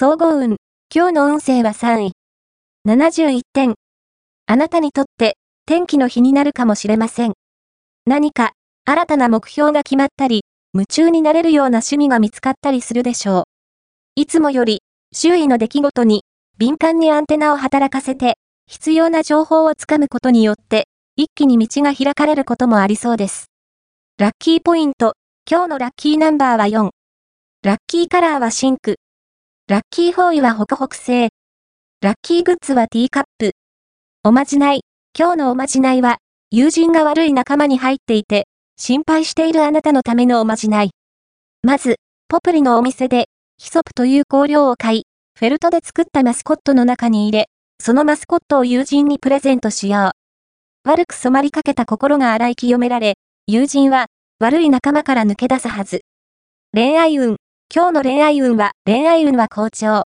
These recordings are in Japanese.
総合運。今日の運勢は3位。71点。あなたにとって天気の日になるかもしれません。何か新たな目標が決まったり、夢中になれるような趣味が見つかったりするでしょう。いつもより周囲の出来事に敏感にアンテナを働かせて、必要な情報をつかむことによって、一気に道が開かれることもありそうです。ラッキーポイント。今日のラッキーナンバーは4。ラッキーカラーは深紅。ラッキーフォーイはホクホク製。ラッキーグッズはティーカップ。おまじない。今日のおまじないは、友人が悪い仲間に入っていて、心配しているあなたのためのおまじない。まず、ポプリのお店で、ヒソプという香料を買い、フェルトで作ったマスコットの中に入れ、そのマスコットを友人にプレゼントしよう。悪く染まりかけた心が洗い清められ、友人は悪い仲間から抜け出すはず。恋愛運。今日の恋愛運は、恋愛運は好調。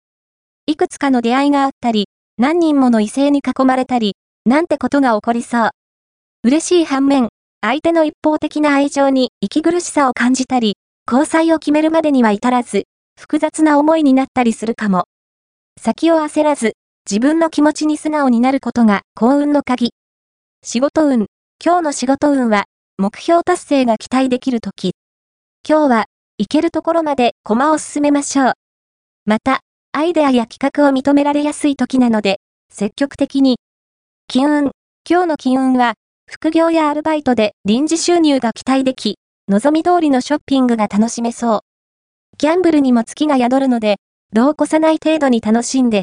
いくつかの出会いがあったり、何人もの異性に囲まれたり、なんてことが起こりそう。嬉しい反面、相手の一方的な愛情に息苦しさを感じたり、交際を決めるまでには至らず、複雑な思いになったりするかも。先を焦らず、自分の気持ちに素直になることが幸運の鍵。仕事運。今日の仕事運は、目標達成が期待できる時。今日は、行けるところまで駒を進めましょう。また、アイデアや企画を認められやすい時なので、積極的に。金運。今日の金運は、副業やアルバイトで臨時収入が期待でき、望み通りのショッピングが楽しめそう。ギャンブルにも月が宿るので、度を越さない程度に楽しんで